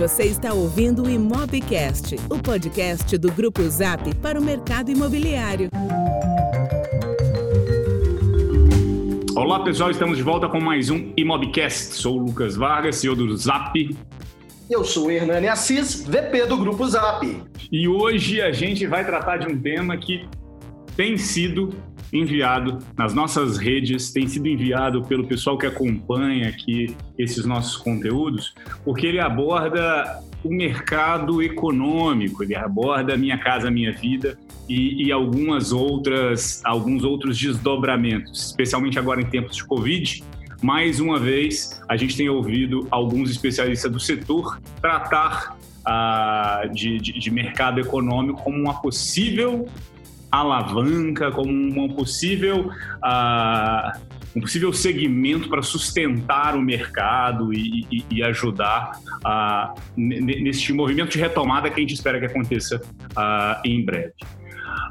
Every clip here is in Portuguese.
Você está ouvindo o Imobcast, o podcast do Grupo Zap para o mercado imobiliário. Olá pessoal, estamos de volta com mais um Imobcast. Sou o Lucas Vargas, CEO do Zap. Eu sou o Hernani Assis, VP do Grupo Zap. E hoje a gente vai tratar de um tema que tem sido enviado nas nossas redes, tem sido enviado pelo pessoal que acompanha aqui esses nossos conteúdos, porque ele aborda o mercado econômico, ele aborda Minha Casa Minha Vida e, e algumas outras, alguns outros desdobramentos, especialmente agora em tempos de Covid. Mais uma vez, a gente tem ouvido alguns especialistas do setor tratar ah, de, de, de mercado econômico como uma possível alavanca, como uma possível, uh, um possível segmento para sustentar o mercado e, e, e ajudar uh, neste movimento de retomada que a gente espera que aconteça uh, em breve.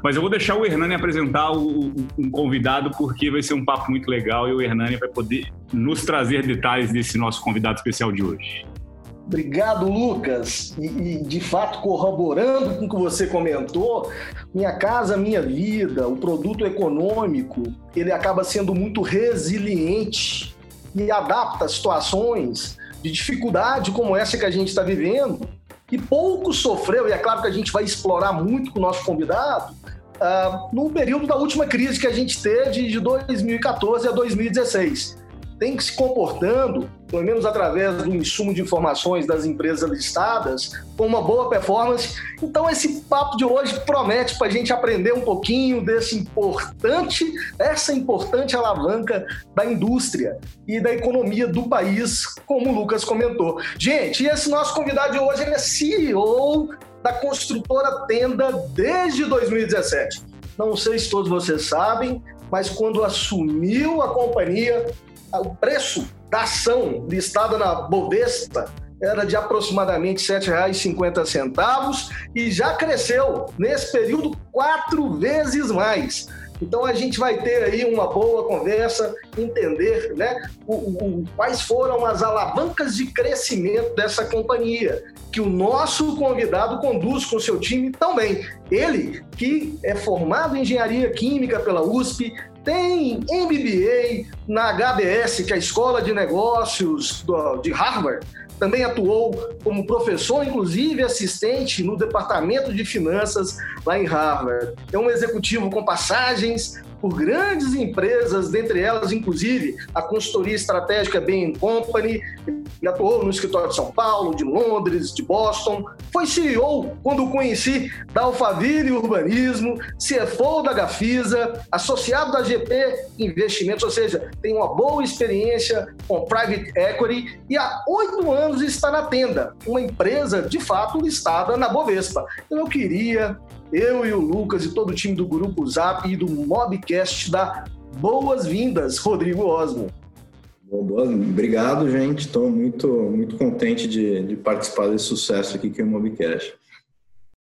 Mas eu vou deixar o Hernani apresentar o, um convidado, porque vai ser um papo muito legal e o Hernani vai poder nos trazer detalhes desse nosso convidado especial de hoje. Obrigado, Lucas. E, e, de fato, corroborando com o que você comentou, Minha Casa Minha Vida, o produto econômico, ele acaba sendo muito resiliente e adapta situações de dificuldade como essa que a gente está vivendo. E pouco sofreu, e é claro que a gente vai explorar muito com o nosso convidado, uh, no período da última crise que a gente teve de 2014 a 2016 tem que se comportando, pelo menos através do insumo de informações das empresas listadas, com uma boa performance. Então, esse papo de hoje promete para a gente aprender um pouquinho desse importante, essa importante alavanca da indústria e da economia do país, como o Lucas comentou. Gente, esse nosso convidado de hoje ele é CEO da construtora Tenda desde 2017. Não sei se todos vocês sabem, mas quando assumiu a companhia, o preço da ação listada na Bovespa era de aproximadamente R$ 7,50 e já cresceu nesse período quatro vezes mais. Então a gente vai ter aí uma boa conversa, entender né, o, o, quais foram as alavancas de crescimento dessa companhia, que o nosso convidado conduz com seu time também. Ele, que é formado em engenharia química pela USP, tem MBA na HBS, que é a Escola de Negócios de Harvard, também atuou como professor, inclusive assistente no departamento de finanças lá em Harvard. É um executivo com passagens por grandes empresas, dentre elas, inclusive, a consultoria estratégica Bain Company, ele atuou no escritório de São Paulo, de Londres, de Boston, foi CEO, quando o conheci, da Alphaville Urbanismo, CFO da Gafisa, associado da GP Investimentos, ou seja, tem uma boa experiência com private equity e há oito anos está na Tenda, uma empresa, de fato, listada na Bovespa. Então eu queria eu e o Lucas e todo o time do Grupo Zap e do Mobcast dar boas-vindas, Rodrigo Osmo. Obrigado, gente. Estou muito, muito contente de, de, participar desse sucesso aqui que é o Mobcast.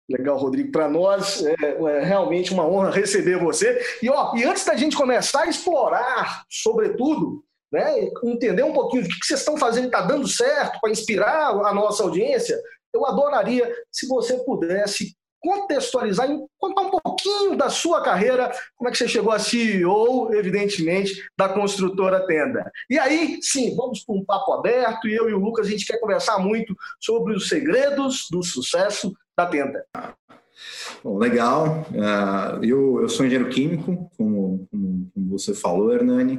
Legal, Rodrigo. Para nós é, é, realmente uma honra receber você. E, ó, e antes da gente começar a explorar, sobretudo, né, entender um pouquinho do que vocês estão fazendo, está dando certo para inspirar a nossa audiência, eu adoraria se você pudesse contextualizar e contar um pouquinho da sua carreira, como é que você chegou a CEO, evidentemente, da construtora Tenda. E aí, sim, vamos para um papo aberto e eu e o Lucas, a gente quer conversar muito sobre os segredos do sucesso da Tenda. Bom, legal. Uh, eu, eu sou engenheiro químico, como, como você falou, Hernani.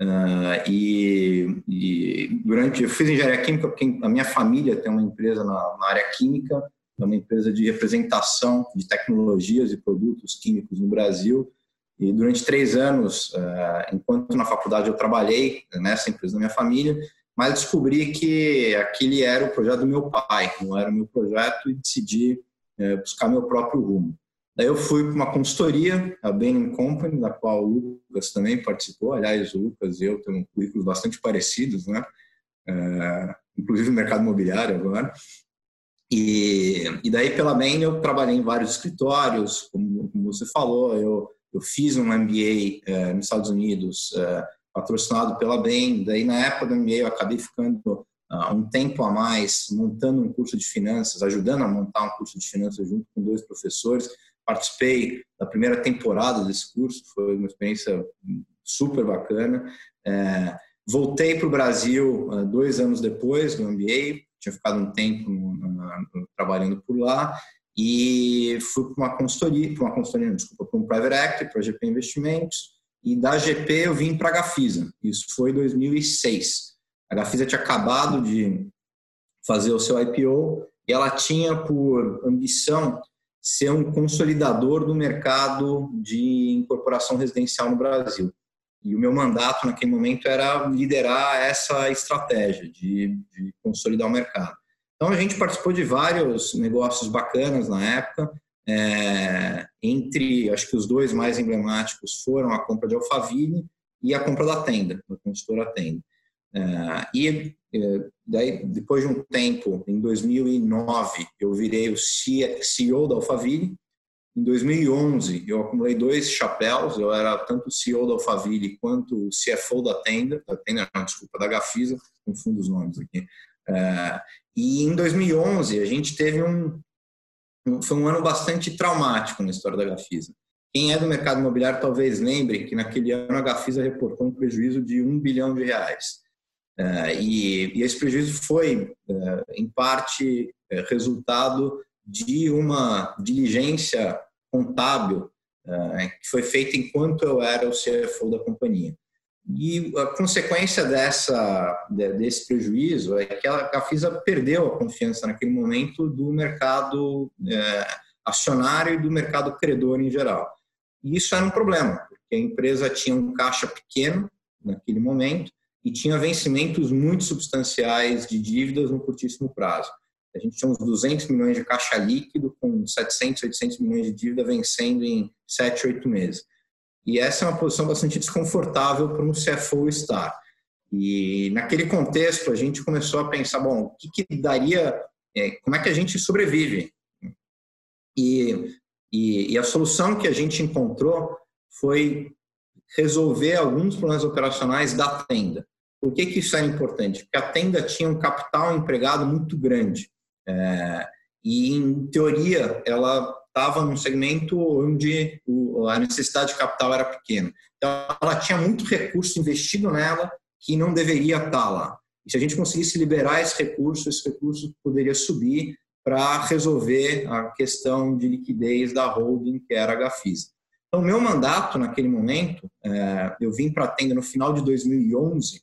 Uh, e, e, durante eu fiz engenharia química porque a minha família tem uma empresa na, na área química é uma empresa de representação de tecnologias e produtos químicos no Brasil. E durante três anos, eh, enquanto na faculdade eu trabalhei nessa empresa da minha família, mas descobri que aquele era o projeto do meu pai, não era o meu projeto, e decidi eh, buscar meu próprio rumo. Daí eu fui para uma consultoria, a Bain Company, da qual o Lucas também participou. Aliás, o Lucas e eu temos currículos bastante parecidos, né? É, inclusive no mercado imobiliário agora. E, e daí, pela Bain, eu trabalhei em vários escritórios, como, como você falou, eu, eu fiz um MBA eh, nos Estados Unidos, eh, patrocinado pela Bain. Daí, na época do MBA, eu acabei ficando uh, um tempo a mais montando um curso de finanças, ajudando a montar um curso de finanças junto com dois professores. Participei da primeira temporada desse curso, foi uma experiência super bacana. É, voltei para o Brasil uh, dois anos depois do MBA, tinha ficado um tempo trabalhando por lá e fui para uma consultoria, para uma consultoria, não, desculpa, para um private equity, para a GP Investimentos, e da GP eu vim para a Gafisa. Isso foi em 2006. A Gafisa tinha acabado de fazer o seu IPO e ela tinha por ambição ser um consolidador do mercado de incorporação residencial no Brasil. E o meu mandato naquele momento era liderar essa estratégia de, de consolidar o mercado. Então a gente participou de vários negócios bacanas na época. É, entre, acho que os dois mais emblemáticos foram a compra de Alphaville e a compra da Tenda, da consultora Tenda. É, e é, daí, depois de um tempo, em 2009, eu virei o CEO da Alphaville. Em 2011, eu acumulei dois chapéus. Eu era tanto CEO da Alphaville quanto CFO da Tenda, da Tenda, não, desculpa, da Gafisa, confundo os nomes aqui. É, e em 2011 a gente teve um, foi um ano bastante traumático na história da Gafisa. Quem é do mercado imobiliário talvez lembre que naquele ano a Gafisa reportou um prejuízo de um bilhão de reais. É, e, e esse prejuízo foi, é, em parte, resultado de uma diligência contábil que foi feita enquanto eu era o CFO da companhia. E a consequência dessa, desse prejuízo é que a Gafisa perdeu a confiança naquele momento do mercado é, acionário e do mercado credor em geral. E isso era um problema, porque a empresa tinha um caixa pequeno naquele momento e tinha vencimentos muito substanciais de dívidas no curtíssimo prazo. A gente tinha uns 200 milhões de caixa líquido, com 700, 800 milhões de dívida vencendo em 7, 8 meses. E essa é uma posição bastante desconfortável para um CFO estar. E naquele contexto a gente começou a pensar, bom, o que, que daria, é, como é que a gente sobrevive? E, e, e, a solução que a gente encontrou foi resolver alguns problemas operacionais da tenda. Por que, que isso é importante? Porque a tenda tinha um capital empregado muito grande. É, e, em teoria, ela estava num segmento onde a necessidade de capital era pequena. Então, ela tinha muito recurso investido nela que não deveria estar lá. E se a gente conseguisse liberar esse recurso, esse recurso poderia subir para resolver a questão de liquidez da holding, que era a Gafisa. Então, meu mandato naquele momento, é, eu vim para a tenda no final de 2011,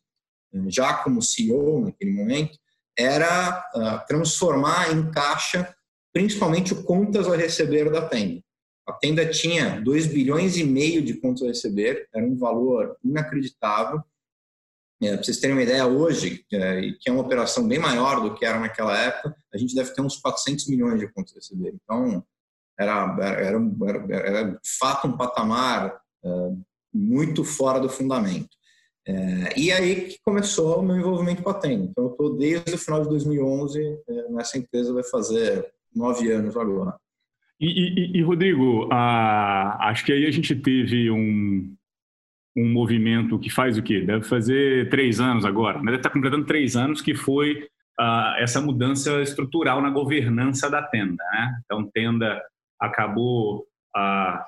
já como CEO naquele momento, era uh, transformar em caixa principalmente o contas a receber da Tenda. A Tenda tinha 2 bilhões e meio de contas a receber, era um valor inacreditável. É, para vocês terem uma ideia, hoje, é, que é uma operação bem maior do que era naquela época, a gente deve ter uns 400 milhões de contas a receber. Então, era, era, era, era de fato um patamar é, muito fora do fundamento. É, e aí que começou o meu envolvimento com a Tenda. Então, eu estou desde o final de 2011 é, nessa empresa, vai fazer nove anos agora. E, e, e Rodrigo, acho que aí a gente teve um, um movimento que faz o quê? Deve fazer três anos agora, mas deve estar completando três anos, que foi essa mudança estrutural na governança da tenda. Né? Então, tenda acabou uh,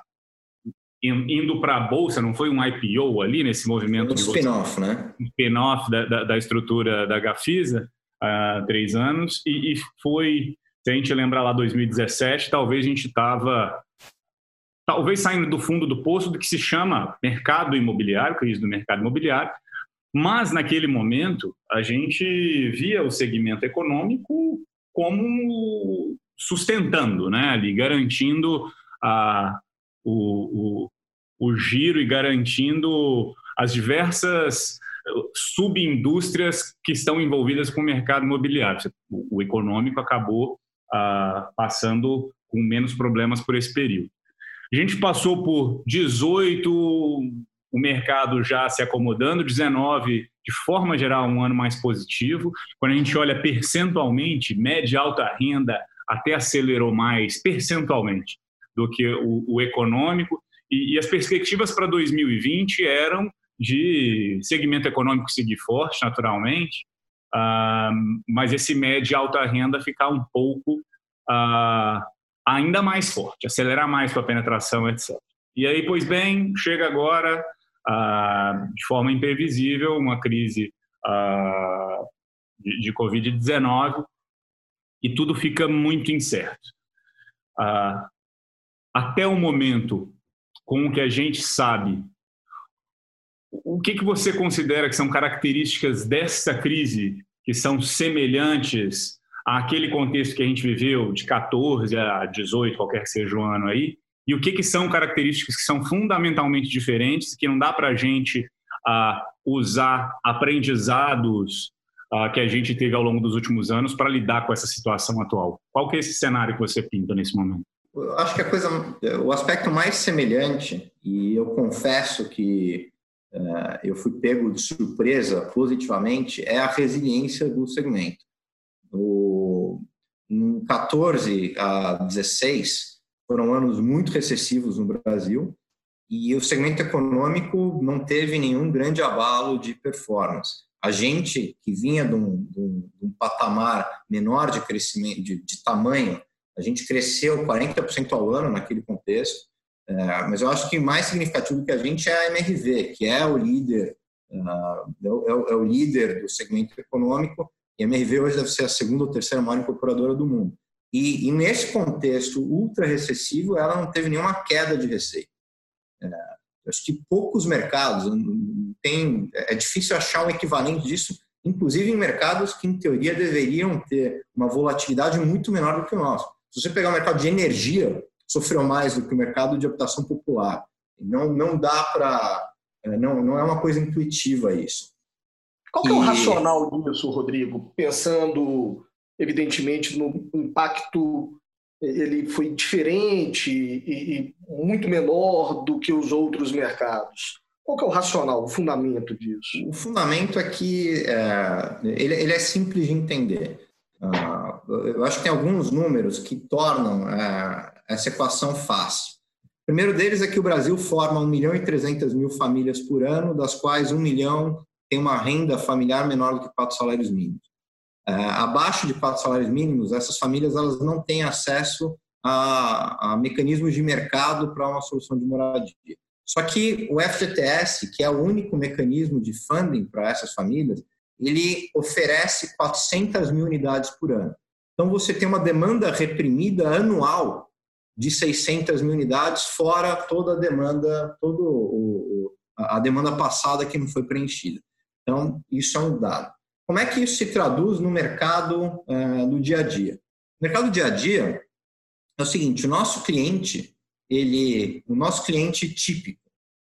indo para a bolsa, não foi um IPO ali nesse movimento? Um spin-off, né? Um spin-off da, da, da, estrutura da Gafisa há três anos e, e foi se a gente lembrar lá 2017, talvez a gente estava talvez saindo do fundo do poço do que se chama mercado imobiliário, crise do mercado imobiliário, mas naquele momento a gente via o segmento econômico como sustentando, né, ali garantindo a, o, o, o giro e garantindo as diversas subindústrias que estão envolvidas com o mercado imobiliário. O, o econômico acabou ah, passando com menos problemas por esse período. A gente passou por 18, o mercado já se acomodando, 19, de forma geral, um ano mais positivo. Quando a gente olha percentualmente, média e alta renda até acelerou mais percentualmente do que o, o econômico. E, e as perspectivas para 2020 eram de segmento econômico seguir forte, naturalmente, uh, mas esse médio e alta renda ficar um pouco uh, ainda mais forte, acelerar mais para a penetração, etc. E aí, pois bem, chega agora, uh, de forma imprevisível, uma crise de, de Covid-19 e tudo fica muito incerto. Até o momento, com o que a gente sabe o que, que você considera que são características dessa crise que são semelhantes àquele contexto que a gente viveu de 14 a 18, qualquer que seja o ano aí? E o que, que são características que são fundamentalmente diferentes, que não dá para a gente uh, usar aprendizados uh, que a gente teve ao longo dos últimos anos para lidar com essa situação atual? Qual que é esse cenário que você pinta nesse momento? Eu acho que a coisa, o aspecto mais semelhante, e eu confesso que uh, eu fui pego de surpresa positivamente é a resiliência do segmento. O, em 14 a 16 foram anos muito recessivos no Brasil e o segmento econômico não teve nenhum grande abalo de performance. A gente que vinha de um, de um, de um patamar menor de crescimento, de, de tamanho, a gente cresceu 40% ao ano naquele contexto é, mas eu acho que mais significativo que a gente é a MRV, que é o líder, é, o, é, o, líder do segmento econômico, e a MRV hoje deve ser a segunda ou terceira maior incorporadora do mundo. E, e nesse contexto ultra recessivo, ela não teve nenhuma queda de receita. É, acho que poucos mercados, tem, é difícil achar um equivalente disso, inclusive em mercados que, em teoria, deveriam ter uma volatilidade muito menor do que o nosso. Se você pegar o mercado de energia, sofreu mais do que o mercado de habitação popular. Não, não dá para. É, não, não é uma coisa intuitiva isso. Qual é o racional disso, Rodrigo? Pensando, evidentemente, no impacto, ele foi diferente e, e muito menor do que os outros mercados. Qual é o racional, o fundamento disso? O fundamento é que é, ele, ele, é simples de entender. Uh, eu acho que tem alguns números que tornam uh, essa equação fácil. O primeiro deles é que o Brasil forma 1 milhão e 300 mil famílias por ano, das quais 1 milhão tem uma renda familiar menor do que quatro salários mínimos. É, abaixo de quatro salários mínimos, essas famílias elas não têm acesso a, a mecanismos de mercado para uma solução de moradia. Só que o FGTS, que é o único mecanismo de funding para essas famílias, ele oferece 400 mil unidades por ano. Então, você tem uma demanda reprimida anual de 600 mil unidades, fora toda a demanda, todo o, a demanda passada que não foi preenchida. Então, isso é um dado. Como é que isso se traduz no mercado uh, do dia a dia? No mercado do dia a dia é o seguinte: o nosso cliente, ele, o nosso cliente típico,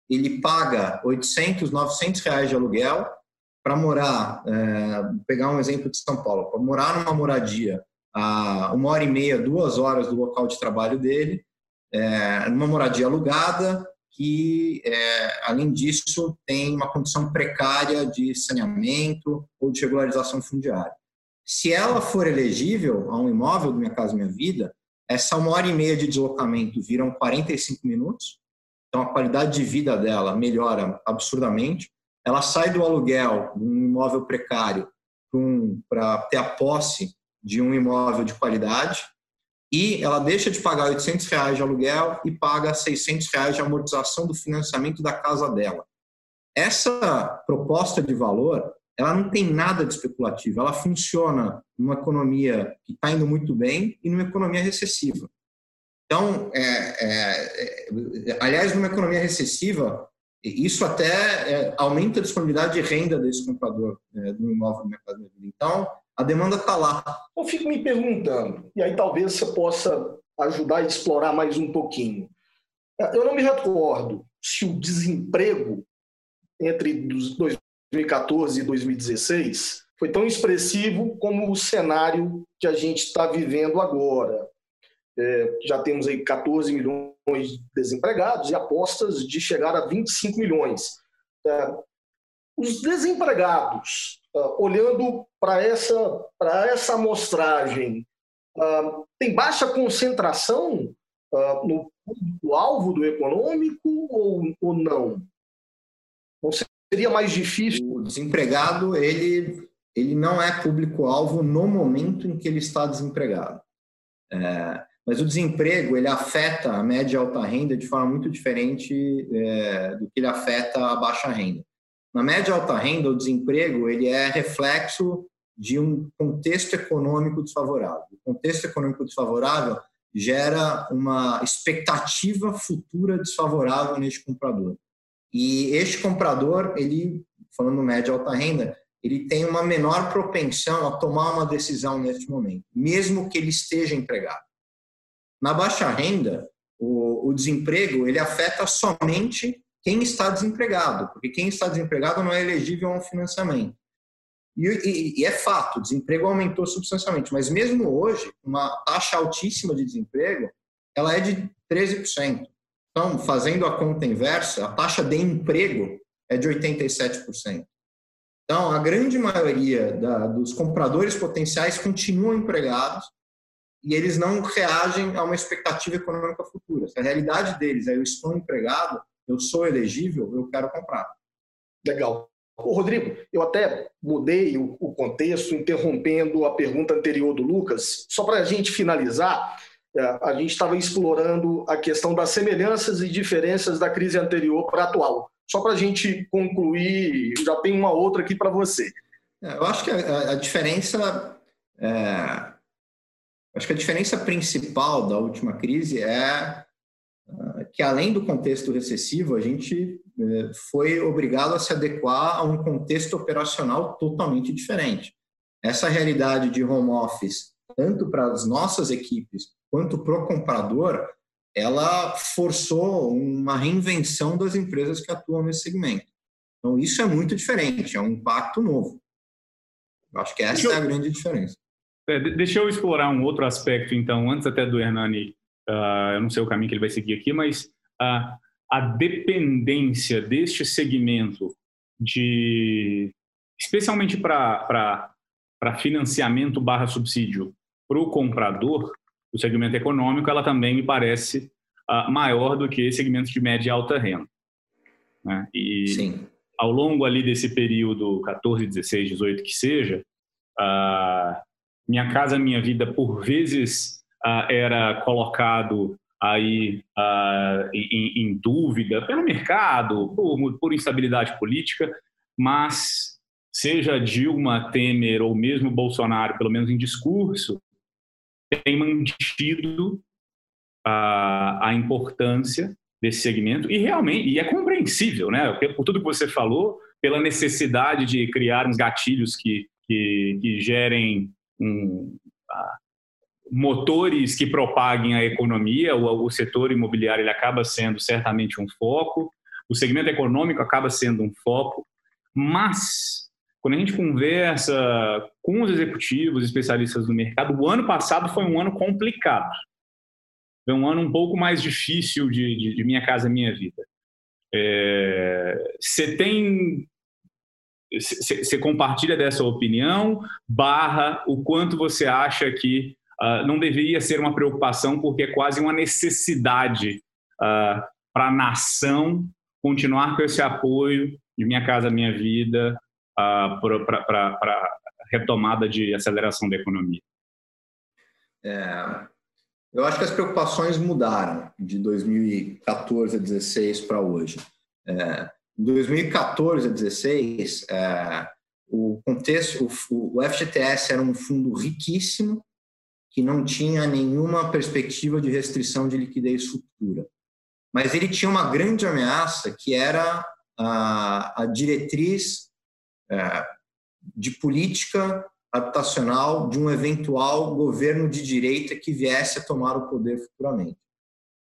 ele paga 800, 900 reais de aluguel para morar, uh, pegar um exemplo de São Paulo, para morar numa moradia a uma hora e meia, duas horas do local de trabalho dele, é, numa moradia alugada, que, é, além disso, tem uma condição precária de saneamento ou de regularização fundiária. Se ela for elegível a um imóvel do Minha Casa Minha Vida, essa uma hora e meia de deslocamento viram 45 minutos, então a qualidade de vida dela melhora absurdamente. Ela sai do aluguel de um imóvel precário para ter a posse de um imóvel de qualidade e ela deixa de pagar 800 reais de aluguel e paga 600 reais de amortização do financiamento da casa dela. Essa proposta de valor, ela não tem nada de especulativo, ela funciona numa economia que está indo muito bem e numa economia recessiva. Então, é, é, é, aliás, numa economia recessiva, isso até é, aumenta a disponibilidade de renda desse comprador é, do imóvel no mercado de Então, a demanda está lá. Eu fico me perguntando, e aí talvez você possa ajudar a explorar mais um pouquinho. Eu não me recordo se o desemprego entre 2014 e 2016 foi tão expressivo como o cenário que a gente está vivendo agora. É, já temos aí 14 milhões de desempregados e apostas de chegar a 25 milhões. É, os desempregados uh, olhando para essa, essa amostragem, uh, tem baixa concentração uh, no, no, alvo do econômico ou, ou não? Não seria mais difícil? O desempregado, ele, ele não é público-alvo no momento em que ele está desempregado. É, mas o desemprego ele afeta a média e alta renda de forma muito diferente é, do que ele afeta a baixa renda. Na média e alta renda, o desemprego ele é reflexo de um contexto econômico desfavorável. O contexto econômico desfavorável gera uma expectativa futura desfavorável neste comprador. E este comprador, ele, falando média e alta renda, ele tem uma menor propensão a tomar uma decisão neste momento, mesmo que ele esteja empregado. Na baixa renda, o, o desemprego ele afeta somente quem está desempregado, porque quem está desempregado não é elegível a um financiamento. E, e, e, é fato, o desemprego aumentou substancialmente, mas mesmo hoje, uma taxa altíssima de desemprego, ela é de 13%. Então, fazendo a conta inversa, a taxa de emprego é de 87%. Então, a grande maioria da, dos compradores potenciais continuam empregados e eles não reagem a uma expectativa econômica futura. Se a realidade deles é eu estou empregado, eu sou elegível, eu quero comprar. Legal. Ô, Rodrigo, eu até mudei o, o contexto, interrompendo a pergunta anterior do Lucas, só para a gente finalizar. É, a gente estava explorando a questão das semelhanças e diferenças da crise anterior para a atual. Só para a gente concluir, já tem uma outra aqui para você. É, eu acho que a, a diferença é, Acho que a diferença principal da última crise é ah, que, além do contexto recessivo, a gente eh, foi obrigado a se adequar a um contexto operacional totalmente diferente. Essa realidade de home office, tanto para as nossas equipes quanto para o comprador, ela forçou uma reinvenção das empresas que atuam nesse segmento. Então, isso é muito diferente, é um impacto novo. Acho que essa é a grande diferença. É, deixa eu explorar um outro aspecto, então, antes até do Hernani, uh, eu não sei o caminho que ele vai seguir aqui, mas uh, a dependência deste segmento de, especialmente para financiamento barra subsídio para o comprador, o segmento econômico, ela também me parece uh, maior do que segmentos de média e alta renda. Né? E Sim. ao longo ali desse período 14, 16, 18 que seja, uh, minha Casa Minha Vida, por vezes, uh, era colocado aí uh, em, em, dúvida pelo mercado, por, por, instabilidade política, mas seja Dilma, Temer ou mesmo Bolsonaro, pelo menos em discurso, tem mantido a, a importância desse segmento e realmente e é compreensível, né? Por tudo que você falou, pela necessidade de criar uns gatilhos que, que, que gerem um, motores que propaguem a economia, o, o setor imobiliário ele acaba sendo certamente um foco, o segmento econômico acaba sendo um foco, mas quando a gente conversa com os executivos, especialistas do mercado, o ano passado foi um ano complicado. Foi um ano um pouco mais difícil de, de, de Minha Casa Minha Vida. É, você tem você compartilha dessa opinião, barra o quanto você acha que uh, não deveria ser uma preocupação, porque é quase uma necessidade uh, para a nação continuar com esse apoio de Minha Casa Minha Vida uh, para a retomada de aceleração da economia? É, eu acho que as preocupações mudaram de 2014 a 2016 para hoje. É, em 2014 a 2016, é, o contexto, o, o FGTS era um fundo riquíssimo que não tinha nenhuma perspectiva de restrição de liquidez futura. Mas ele tinha uma grande ameaça que era a, a diretriz é, de política habitacional de um eventual governo de direita que viesse a tomar o poder futuramente.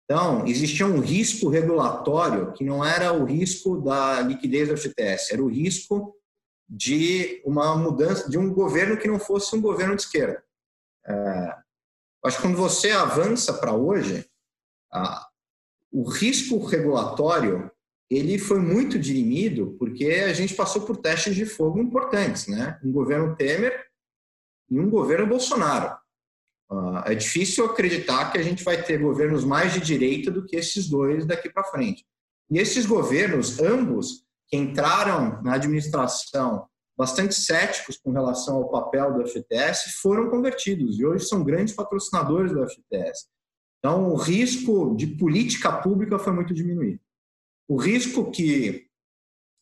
Então, existia um risco regulatório que não era o risco da liquidez do FGTS, era o risco de uma mudança, de um governo que não fosse um governo de esquerda. É, acho que quando você avança para hoje, a, o risco regulatório ele foi muito dirimido porque a gente passou por testes de fogo importantes, né? Um governo Temer e um governo Bolsonaro. Uh, é difícil acreditar que a gente vai ter governos mais de direita do que esses dois daqui para frente. E esses governos, ambos, que entraram na administração bastante céticos com relação ao papel do FGTS foram convertidos e hoje são grandes patrocinadores do FGTS. Então, o risco de política pública foi muito diminuído. O risco que,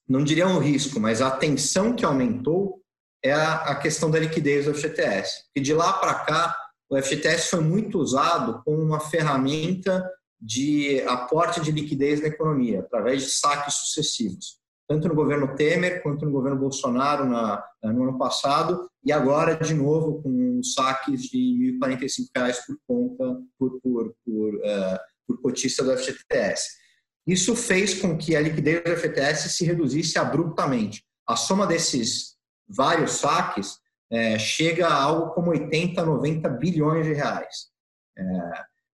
não diria um risco, mas a tensão que aumentou é a, questão da liquidez do FGTS. E de lá para cá, o FGTS foi muito usado como uma ferramenta de aporte de liquidez na economia, através de saques sucessivos tanto no governo Temer quanto no governo Bolsonaro na, no ano passado, e agora, de novo, com saques de R$ 1.045 por conta, por, por, por, uh, por cotista do FGTS. Isso fez com que a liquidez do FGTS se reduzisse abruptamente. A soma desses vários saques é, chega a algo como 80, 90 bilhões de reais. É,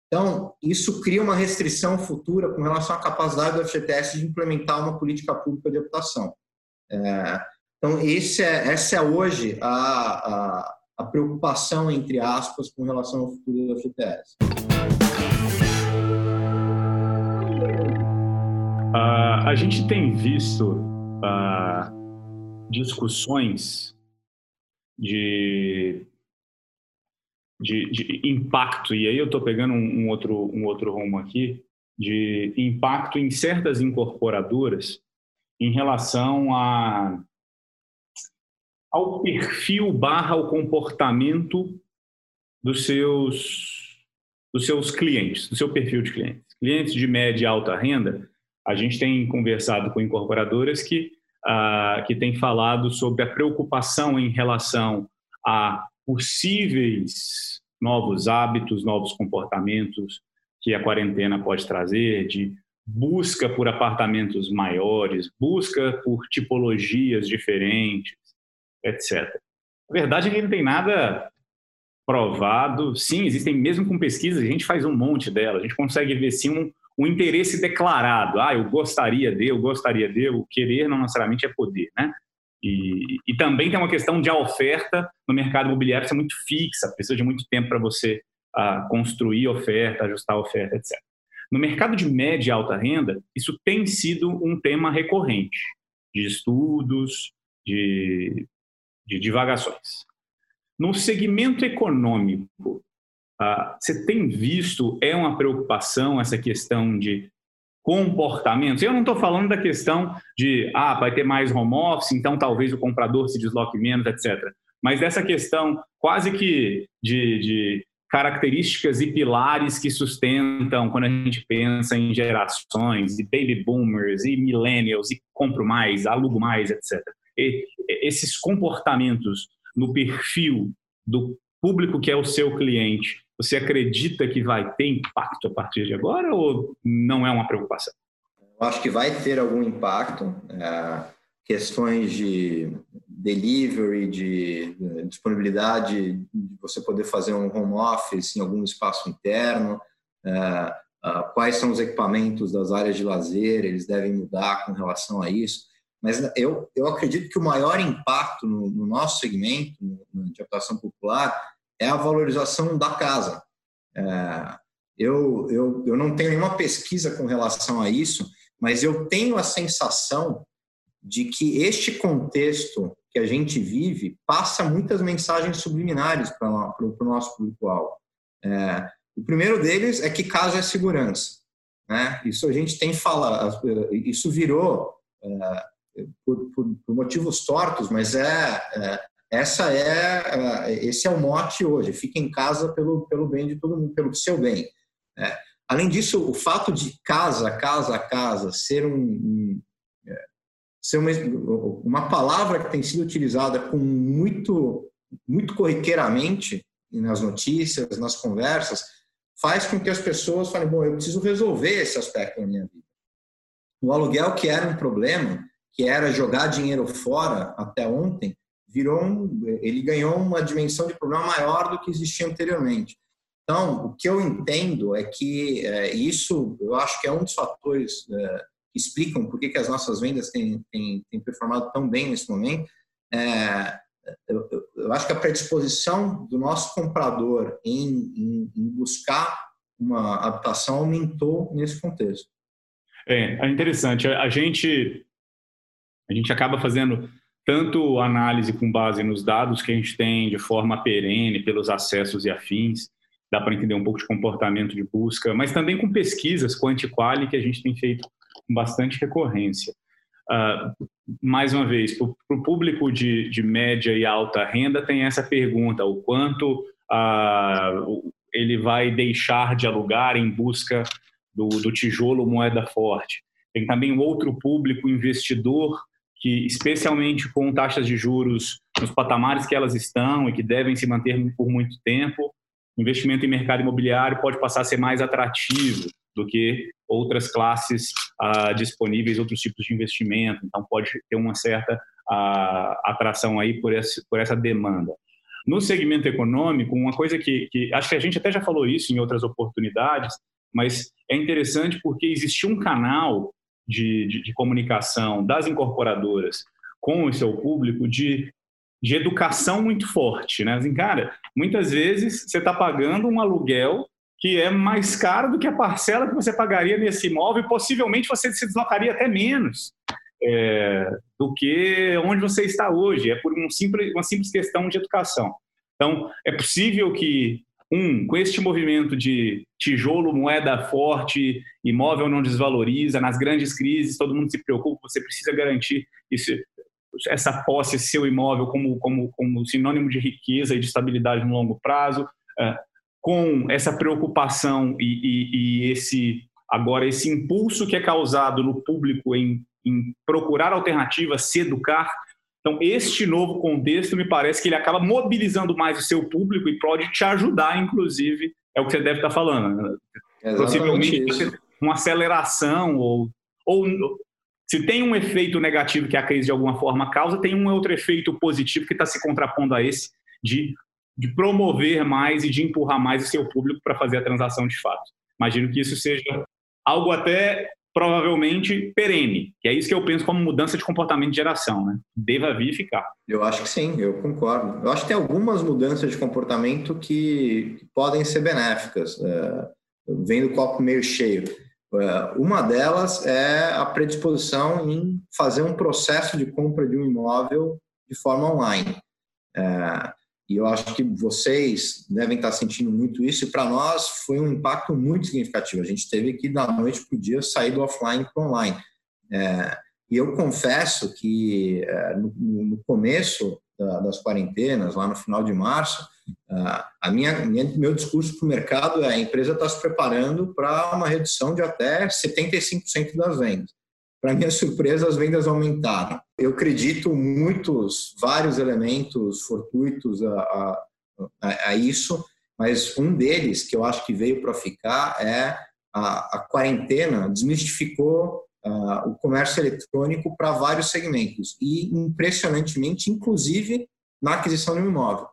então, isso cria uma restrição futura com relação à capacidade do FGTS de implementar uma política pública de habitação. É, então, esse é, essa é hoje a, a, a, preocupação, entre aspas, com relação ao futuro do FGTS. Uh, a gente tem visto uh, discussões de de, de impacto, e aí eu estou pegando um, um, outro, um outro rumo aqui, de impacto em certas incorporadoras em relação a, ao perfil barra o comportamento dos seus, dos seus clientes, do seu perfil de clientes. Clientes de média e alta renda, a gente tem conversado com incorporadoras que, que têm falado sobre a preocupação em relação a possíveis novos hábitos, novos comportamentos que a quarentena pode trazer, de busca por apartamentos maiores, busca por tipologias diferentes, etc. A verdade é que não tem nada provado. Sim, existem, mesmo com pesquisas, a gente faz um monte delas, a gente consegue ver sim um, um interesse declarado. Ah, eu gostaria de, eu gostaria de, o querer não necessariamente é poder, né? E, e, também tem uma questão de a oferta no mercado imobiliário ser muito fixa, precisa de muito tempo para você uh, construir oferta, ajustar oferta, etc. No mercado de média e alta renda, isso tem sido um tema recorrente de estudos, de, de divagações. No segmento econômico, você tem visto, é uma preocupação essa questão de comportamentos. Eu não estou falando da questão de, ah, vai ter mais home office, então talvez o comprador se desloque menos, etc. Mas dessa questão quase que de, de características e pilares que sustentam quando a gente pensa em gerações, e baby boomers, e millennials, e compro mais, alugo mais, etc. E esses comportamentos no perfil do público que é o seu cliente você acredita que vai ter impacto a partir de agora ou não é uma preocupação? Eu acho que vai ter algum impacto. É, questões de delivery, de, de disponibilidade, de você poder fazer um home office em algum espaço interno, é, quais são os equipamentos das áreas de lazer, eles devem mudar com relação a isso. Mas eu, eu acredito que o maior impacto no, no nosso segmento, de habitação popular, é a valorização da casa. É, eu, eu, eu não tenho nenhuma pesquisa com relação a isso, mas eu tenho a sensação de que este contexto que a gente vive passa muitas mensagens subliminares para o nosso público-alvo. É, o primeiro deles é que casa é segurança. Né? Isso a gente tem falado, isso virou é, por, por, por, motivos tortos, mas é, é essa é, é, esse é o mote hoje. Fique em casa pelo, pelo bem de todo mundo, pelo seu bem. É. Além disso, o fato de casa, casa, casa ser um, um é, ser uma, uma palavra que tem sido utilizada com muito muito corriqueiramente nas notícias, nas conversas, faz com que as pessoas falem: bom, eu preciso resolver esse aspecto da minha vida. O aluguel que era um problema, que era jogar dinheiro fora até ontem, virou um, ele ganhou uma dimensão de problema maior do que existia anteriormente. Então, o que eu entendo é que é, isso, eu acho que é um dos fatores é, que explicam por que, as nossas vendas têm, têm, têm performado tão bem nesse momento. É, eu, eu, acho que a predisposição do nosso comprador em, em, em buscar uma habitação aumentou nesse contexto. É, é interessante. A gente, a gente acaba fazendo tanto análise com base nos dados que a gente tem de forma perene, pelos acessos e afins, dá para entender um pouco de comportamento de busca, mas também com pesquisas quanti-quali que a gente tem feito com bastante recorrência. Uh, mais uma vez, para o público de, de, média e alta renda, tem essa pergunta: o quanto uh, ele vai deixar de alugar em busca do, do tijolo moeda forte? Tem também outro público investidor que, especialmente com taxas de juros nos patamares que elas estão e que devem se manter por muito tempo, investimento em mercado imobiliário pode passar a ser mais atrativo do que outras classes ah, disponíveis, outros tipos de investimento. Então, pode ter uma certa ah, atração aí por, esse, por essa demanda. No segmento econômico, uma coisa que, que acho que a gente até já falou isso em outras oportunidades, mas é interessante porque existiu um canal de, de, de comunicação das incorporadoras com o seu público de, de educação muito forte, né? Assim, cara, muitas vezes você está pagando um aluguel que é mais caro do que a parcela que você pagaria nesse imóvel e possivelmente você se deslocaria até menos é, do que onde você está hoje. É por um simples, uma simples questão de educação. Então, é possível que um, com este movimento de tijolo, moeda forte, imóvel não desvaloriza, nas grandes crises todo mundo se preocupa, você precisa garantir isso, essa posse, seu imóvel, como, como, como sinônimo de riqueza e de estabilidade no longo prazo, é, com essa preocupação e, e, e, esse agora esse impulso que é causado no público em, em procurar alternativas, se educar, então, este novo contexto me parece que ele acaba mobilizando mais o seu público e pode te ajudar, inclusive, é o que você deve estar falando. Né? Possivelmente isso. uma aceleração ou, ou se tem um efeito negativo que a crise de alguma forma causa, tem um outro efeito positivo que está se contrapondo a esse de, de promover mais e de empurrar mais o seu público para fazer a transação de fato. Imagino que isso seja algo até provavelmente perene, que é isso que eu penso como mudança de comportamento de geração, né? Deva vir e ficar. Eu acho que sim, eu concordo. Eu acho que tem algumas mudanças de comportamento que podem ser benéficas, é, vendo o copo meio cheio. É, uma delas é a predisposição em fazer um processo de compra de um imóvel de forma online. É, e eu acho que vocês devem estar sentindo muito isso, e para nós foi um impacto muito significativo. A gente teve que, da noite para o dia, sair do offline para o online. É, e eu confesso que é, no, no, começo da, das quarentenas, lá no final de março, a minha, minha meu discurso para o mercado é a empresa está se preparando para uma redução de até 75% das vendas. Para minha surpresa, as vendas aumentaram. Eu acredito muitos, vários elementos fortuitos a, a, a, isso, mas um deles que eu acho que veio para ficar é a, a quarentena desmistificou o comércio eletrônico para vários segmentos e, impressionantemente, inclusive na aquisição de um imóvel.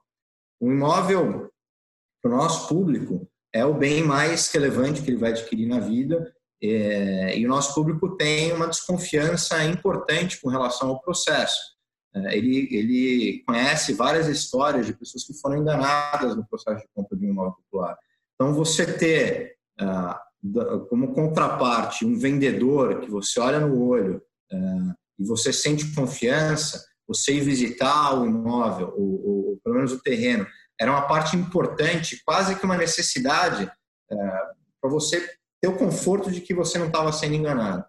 Um imóvel, para o nosso público, é o bem mais relevante que ele vai adquirir na vida é, e o nosso público tem uma desconfiança importante com relação ao processo. É, ele, ele conhece várias histórias de pessoas que foram enganadas no processo de compra de um imóvel popular. Então, você ter ah, como contraparte um vendedor que você olha no olho ah, e você sente confiança, você ir visitar o imóvel, ou, ou pelo menos o terreno, era uma parte importante, quase que uma necessidade ah, para você ter o conforto de que você não estava sendo enganado.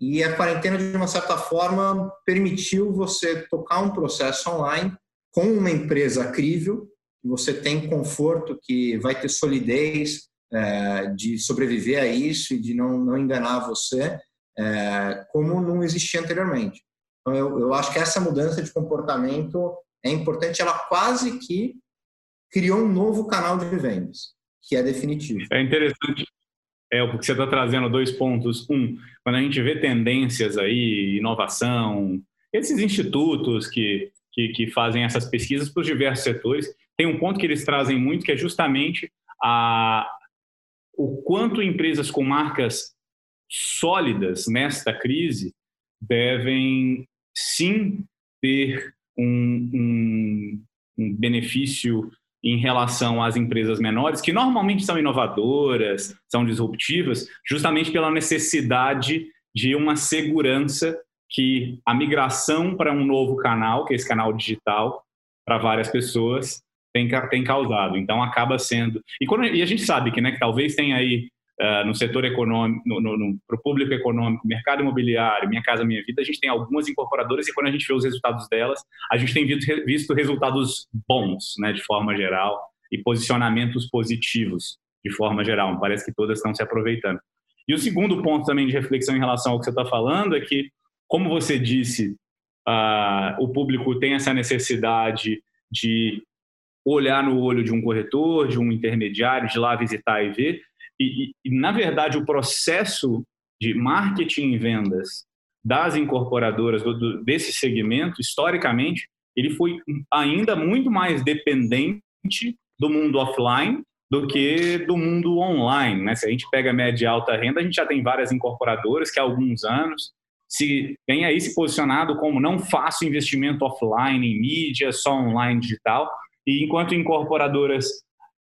E a quarentena, de uma certa forma, permitiu você tocar um processo online com uma empresa crível, você tem conforto, que vai ter solidez é, de sobreviver a isso e de não, não enganar você, é, como não existia anteriormente. Então, eu, eu acho que essa mudança de comportamento é importante, ela quase que criou um novo canal de vendas, que é definitivo. É interessante é, porque você está trazendo dois pontos. Um, quando a gente vê tendências aí, inovação, esses institutos que, que, que fazem essas pesquisas para os diversos setores, tem um ponto que eles trazem muito, que é justamente a, o quanto empresas com marcas sólidas nesta crise devem sim ter um, um, um benefício em relação às empresas menores, que normalmente são inovadoras, são disruptivas, justamente pela necessidade de uma segurança que a migração para um novo canal, que é esse canal digital, para várias pessoas, tem, tem causado. Então, acaba sendo. E, quando, e a gente sabe que, né, que talvez tenha aí uh, no setor econômico, para o público econômico, mercado imobiliário, Minha Casa Minha Vida, a gente tem algumas incorporadoras e quando a gente vê os resultados delas, a gente tem visto, visto resultados bons, né, de forma geral, e posicionamentos positivos, de forma geral. Parece que todas estão se aproveitando. E o segundo ponto também de reflexão em relação ao que você está falando é que, como você disse, uh, o público tem essa necessidade de olhar no olho de um corretor, de um intermediário, de lá visitar e ver. E, e, na verdade, o processo de marketing e vendas das incorporadoras do, do, desse segmento, historicamente, ele foi ainda muito mais dependente do mundo offline do que do mundo online. Né? Se a gente pega média e alta renda, a gente já tem várias incorporadoras que há alguns anos se tem aí se posicionado como não faço investimento offline em mídia, só online digital. E enquanto incorporadoras,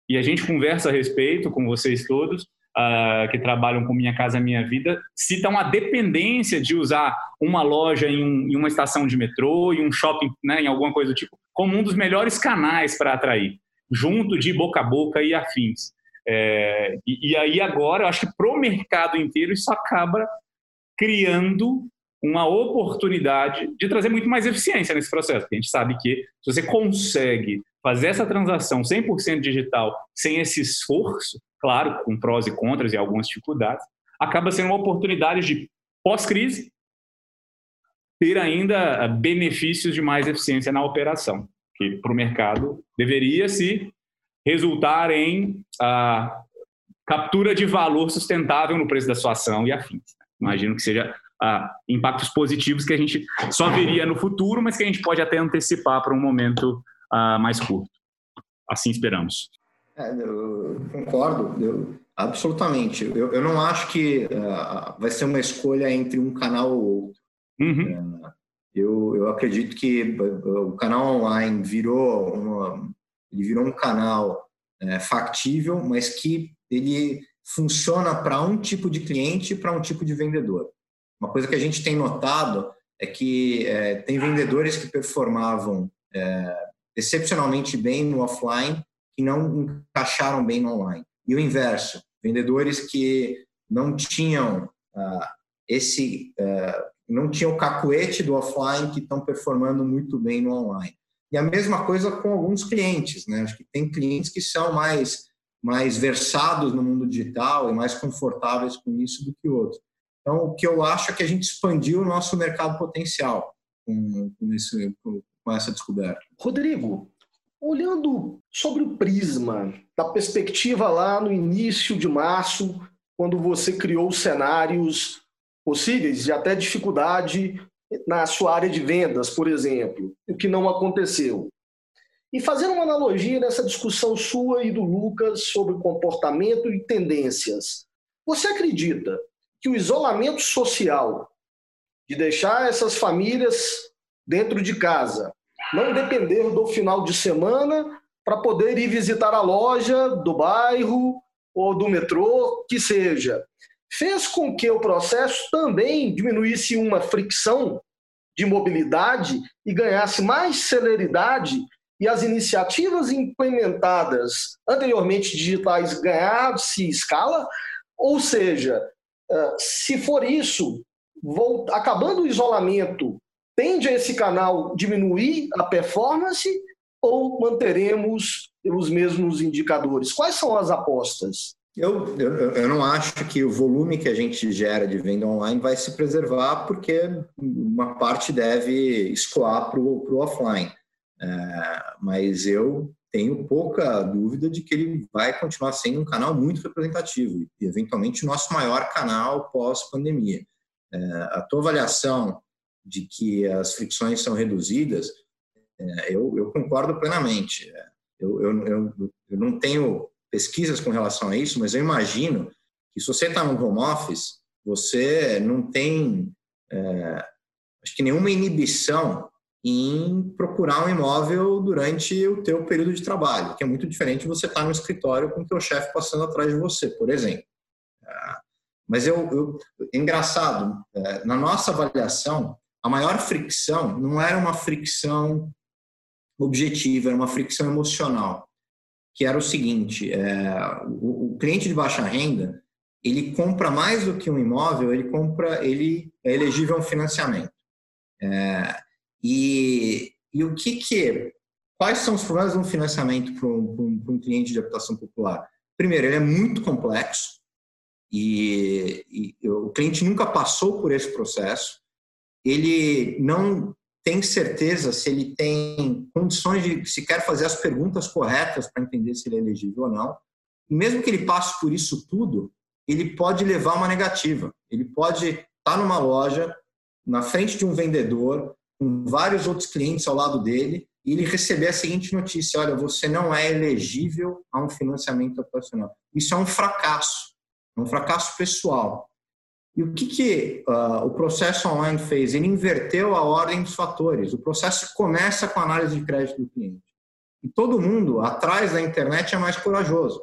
e a gente conversa a respeito com vocês todos, uh, que trabalham com Minha Casa Minha Vida, citam a dependência de usar uma loja em, um, em uma estação de metrô, em um shopping, né, em alguma coisa do tipo, como um dos melhores canais para atrair, junto de boca a boca e afins. É, e, e aí agora, eu acho que para o mercado inteiro isso acaba criando uma oportunidade de trazer muito mais eficiência nesse processo. Porque a gente sabe que se você consegue fazer essa transação 100% digital sem esse esforço, claro, com prós e contras e algumas dificuldades, acaba sendo uma oportunidade de, pós-crise, ter ainda benefícios de mais eficiência na operação, que para o mercado deveria se resultar em a captura de valor sustentável no preço da sua ação e afins. Imagino que seja ah, impactos positivos que a gente só veria no futuro, mas que a gente pode até antecipar para um momento ah, mais curto. Assim esperamos. É, eu concordo, eu, absolutamente. Eu, eu, não acho que uh, vai ser uma escolha entre um canal ou outro. Uhum. Uh, eu, eu acredito que o canal online virou, uma, ele virou um canal é, factível, mas que ele funciona para um tipo de cliente e para um tipo de vendedor. Uma coisa que a gente tem notado é que é, tem vendedores que performavam é, excepcionalmente bem no offline que não encaixaram bem no online. E o inverso, vendedores que não tinham ah, esse, ah, não tinham o cacuete do offline que estão performando muito bem no online. E a mesma coisa com alguns clientes, né? Acho que tem clientes que são mais mais versados no mundo digital e mais confortáveis com isso do que outros. Então, o que eu acho é que a gente expandiu o nosso mercado potencial com, com, esse, com essa descoberta. Rodrigo, olhando sobre o prisma da perspectiva lá no início de março, quando você criou cenários possíveis e até dificuldade na sua área de vendas, por exemplo, o que não aconteceu. E fazendo uma analogia nessa discussão sua e do Lucas sobre comportamento e tendências, você acredita que o isolamento social de deixar essas famílias dentro de casa, não depender do final de semana para poder ir visitar a loja do bairro ou do metrô, que seja, fez com que o processo também diminuísse uma fricção de mobilidade e ganhasse mais celeridade e as iniciativas implementadas anteriormente digitais ganhasse escala, ou seja, ah, se for isso, acabando o isolamento, tende a esse canal diminuir a performance ou manteremos os mesmos indicadores? Quais são as apostas? Eu, eu, eu, não acho que o volume que a gente gera de venda online vai se preservar, porque uma parte deve escoar para o offline. É, mas eu tenho pouca dúvida de que ele vai continuar sendo um canal muito representativo e, eventualmente, o nosso maior canal pós-pandemia. É, a tua avaliação de que as fricções são reduzidas, é, eu, eu, concordo plenamente. É, eu, eu, eu, eu não tenho pesquisas com relação a isso, mas eu imagino que se você está no home office, você não tem, é, acho que nenhuma inibição em procurar um imóvel durante o teu período de trabalho, que é muito diferente de você estar no escritório com o teu chefe passando atrás de você, por exemplo. É, mas eu, eu é engraçado, na nossa avaliação, a maior fricção não era uma fricção objetiva, era uma fricção emocional, que era o seguinte: é, o, o, cliente de baixa renda ele compra mais do que um imóvel, ele compra, ele é elegível a um financiamento. É, e, e o que que quais são os problemas de um financiamento para um, um, cliente de habitação popular? Primeiro, ele é muito complexo e, e o cliente nunca passou por esse processo. Ele não tem certeza se ele tem condições de se quer fazer as perguntas corretas para entender se ele é elegível ou não. E mesmo que ele passe por isso tudo, ele pode levar uma negativa. Ele pode estar numa loja, na frente de um vendedor, com vários outros clientes ao lado dele, e ele receber a seguinte notícia: olha, você não é elegível a um financiamento operacional. Isso é um fracasso, é um fracasso pessoal. E o que, que uh, o processo online fez? Ele inverteu a ordem dos fatores. O processo começa com a análise de crédito do cliente. E todo mundo atrás da internet é mais corajoso.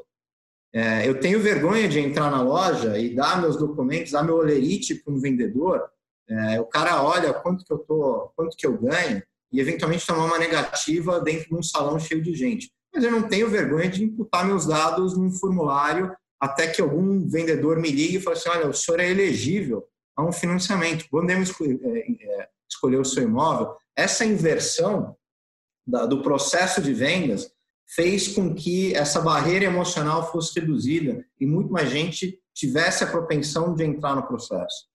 É, eu tenho vergonha de entrar na loja e dar meus documentos, dar meu olerite para um vendedor. É, o cara olha quanto que eu tô, quanto que eu ganho e eventualmente tomar uma negativa dentro de um salão cheio de gente. Mas eu não tenho vergonha de imputar meus dados num formulário até que algum vendedor me ligue e fale assim, olha, o senhor é elegível a um financiamento, podemos escolher, é, é, o seu imóvel. Essa inversão do processo de vendas fez com que essa barreira emocional fosse reduzida e muito mais gente tivesse a propensão de entrar no processo.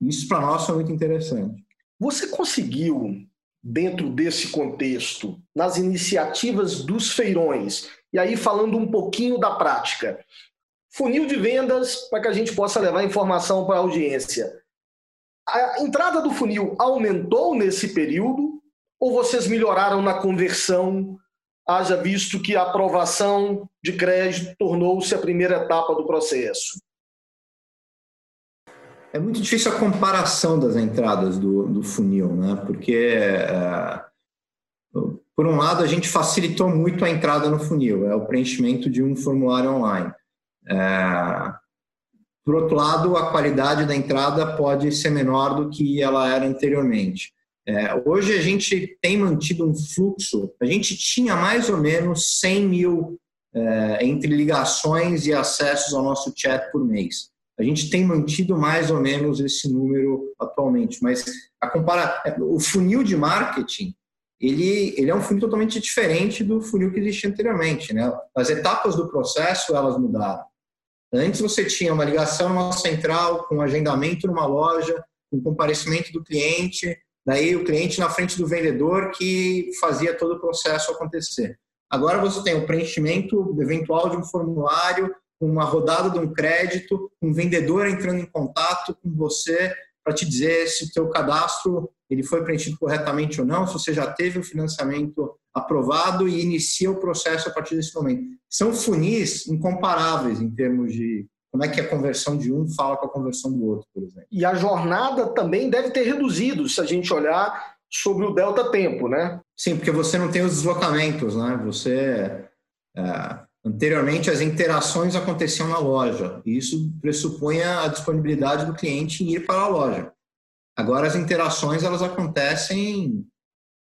Isso para nós foi muito interessante. Você conseguiu, dentro desse contexto, nas iniciativas dos feirões, e aí falando um pouquinho da prática, funil de vendas para que a gente possa levar informação para a audiência. A entrada do funil aumentou nesse período ou vocês melhoraram na conversão, haja visto que a aprovação de crédito tornou-se a primeira etapa do processo? É muito difícil a comparação das entradas do, do funil, né? porque, é, por um lado, a gente facilitou muito a entrada no funil, é o preenchimento de um formulário online. É, por outro lado, a qualidade da entrada pode ser menor do que ela era anteriormente. É, hoje a gente tem mantido um fluxo, a gente tinha mais ou menos 100 mil é, entre ligações e acessos ao nosso chat por mês. A gente tem mantido mais ou menos esse número atualmente, mas a compara o funil de marketing ele, ele é um funil totalmente diferente do funil que existia anteriormente. Né? As etapas do processo elas mudaram. Antes você tinha uma ligação numa central, com um agendamento numa loja, com comparecimento do cliente, daí o cliente na frente do vendedor que fazia todo o processo acontecer. Agora você tem o preenchimento eventual de um formulário, uma rodada de um crédito, um vendedor entrando em contato com você para te dizer se o teu cadastro ele foi preenchido corretamente ou não, se você já teve o financiamento aprovado e inicia o processo a partir desse momento. São funis incomparáveis em termos de como é que a conversão de um fala com a conversão do outro, por exemplo. E a jornada também deve ter reduzido, se a gente olhar sobre o delta tempo, né? Sim, porque você não tem os deslocamentos, né? Você é, anteriormente as interações aconteciam na loja e isso pressupunha a disponibilidade do cliente em ir para a loja. Agora as interações elas acontecem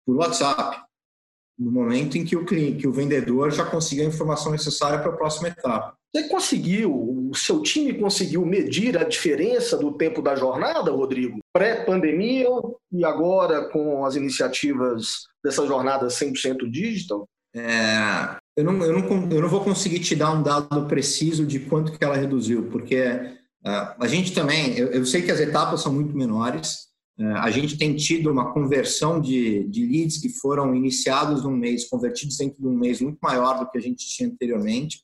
por WhatsApp, no momento em que o cliente, que o vendedor já consiga a informação necessária para a próxima etapa. Você conseguiu, o seu time conseguiu medir a diferença do tempo da jornada, Rodrigo? Pré-pandemia e agora com as iniciativas dessa jornada 100% digital? É, eu, não, eu, não, eu não vou conseguir te dar um dado preciso de quanto que ela reduziu, porque uh, a gente também, eu, eu sei que as etapas são muito menores, a gente tem tido uma conversão de, de leads que foram iniciados num mês, convertidos dentro de um mês muito maior do que a gente tinha anteriormente,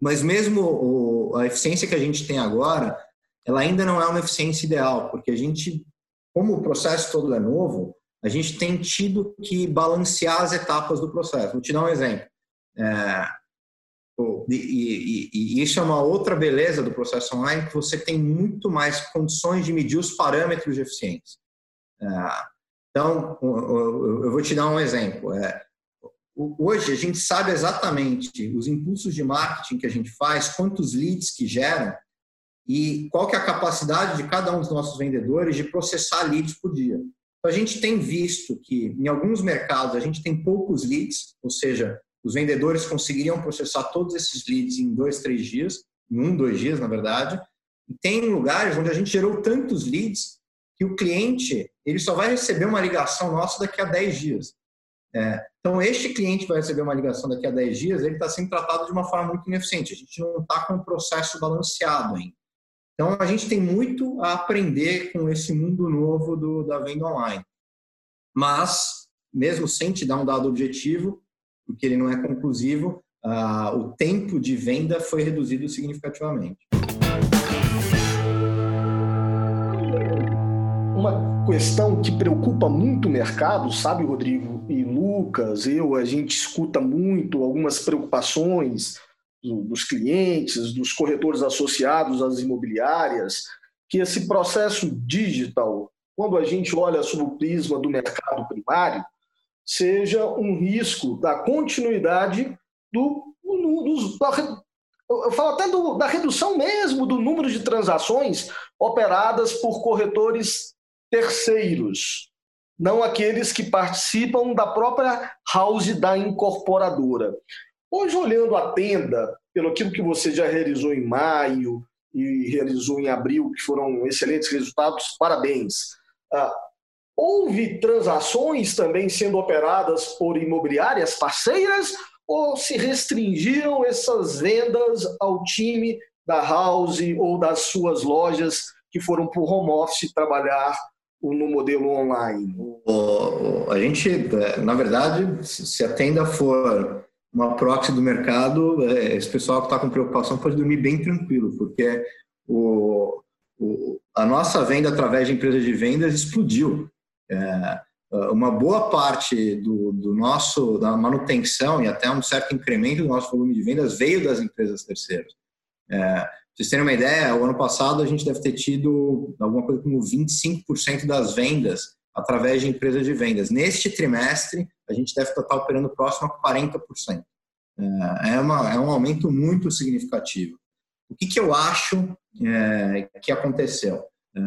mas mesmo o, a eficiência que a gente tem agora, ela ainda não é uma eficiência ideal, porque a gente, como o processo todo é novo, a gente tem tido que balancear as etapas do processo. Vou te dar um exemplo. É, e, e, e, isso é uma outra beleza do processo online, que você tem muito mais condições de medir os parâmetros de eficiência. É, então, eu vou te dar um exemplo. É, Hoje a gente sabe exatamente os impulsos de marketing que a gente faz, quantos leads que geram, e qual que é a capacidade de cada um dos nossos vendedores de processar leads por dia. Então, a gente tem visto que em alguns mercados a gente tem poucos leads, ou seja, os vendedores conseguiriam processar todos esses leads em dois, três dias, em um, dois dias, na verdade. E tem lugares onde a gente gerou tantos leads que o cliente ele só vai receber uma ligação nossa daqui a 10 dias. É, então, este cliente vai receber uma ligação daqui a 10 dias, ele está sendo tratado de uma forma muito ineficiente. A gente não está com o processo balanceado ainda. Então, a gente tem muito a aprender com esse mundo novo do, da venda online. Mas, mesmo sem te dar um dado objetivo, porque ele não é conclusivo, uh, o tempo de venda foi reduzido significativamente. Uma questão que preocupa muito o mercado, sabe, Rodrigo e Lucas, eu, a gente escuta muito algumas preocupações dos clientes, dos corretores associados às imobiliárias, que esse processo digital, quando a gente olha sob o prisma do mercado primário, seja um risco da continuidade do, da, eu falo até do, da redução mesmo do número de transações operadas por corretores terceiros, não aqueles que participam da própria house da incorporadora. Hoje, olhando a tenda, pelo aquilo que você já realizou em maio e realizou em abril, que foram excelentes resultados, parabéns. Houve transações também sendo operadas por imobiliárias parceiras ou se restringiram essas vendas ao time da House ou das suas lojas que foram para o home office trabalhar no modelo online? A gente, na verdade, se a tenda for uma proxy do mercado, é, esse pessoal que está com preocupação pode dormir bem tranquilo, porque o, o, a nossa venda através de empresas de vendas explodiu. É, uma boa parte do, do, nosso da manutenção e até um certo incremento do nosso volume de vendas veio das empresas terceiras. É, para vocês terem uma ideia, o ano passado a gente deve ter tido alguma coisa como 25% das vendas através de empresas de vendas. Neste trimestre, a gente deve estar operando próximo a 40%. É, é, uma, é um aumento muito significativo. O que, que eu acho é, que aconteceu? É,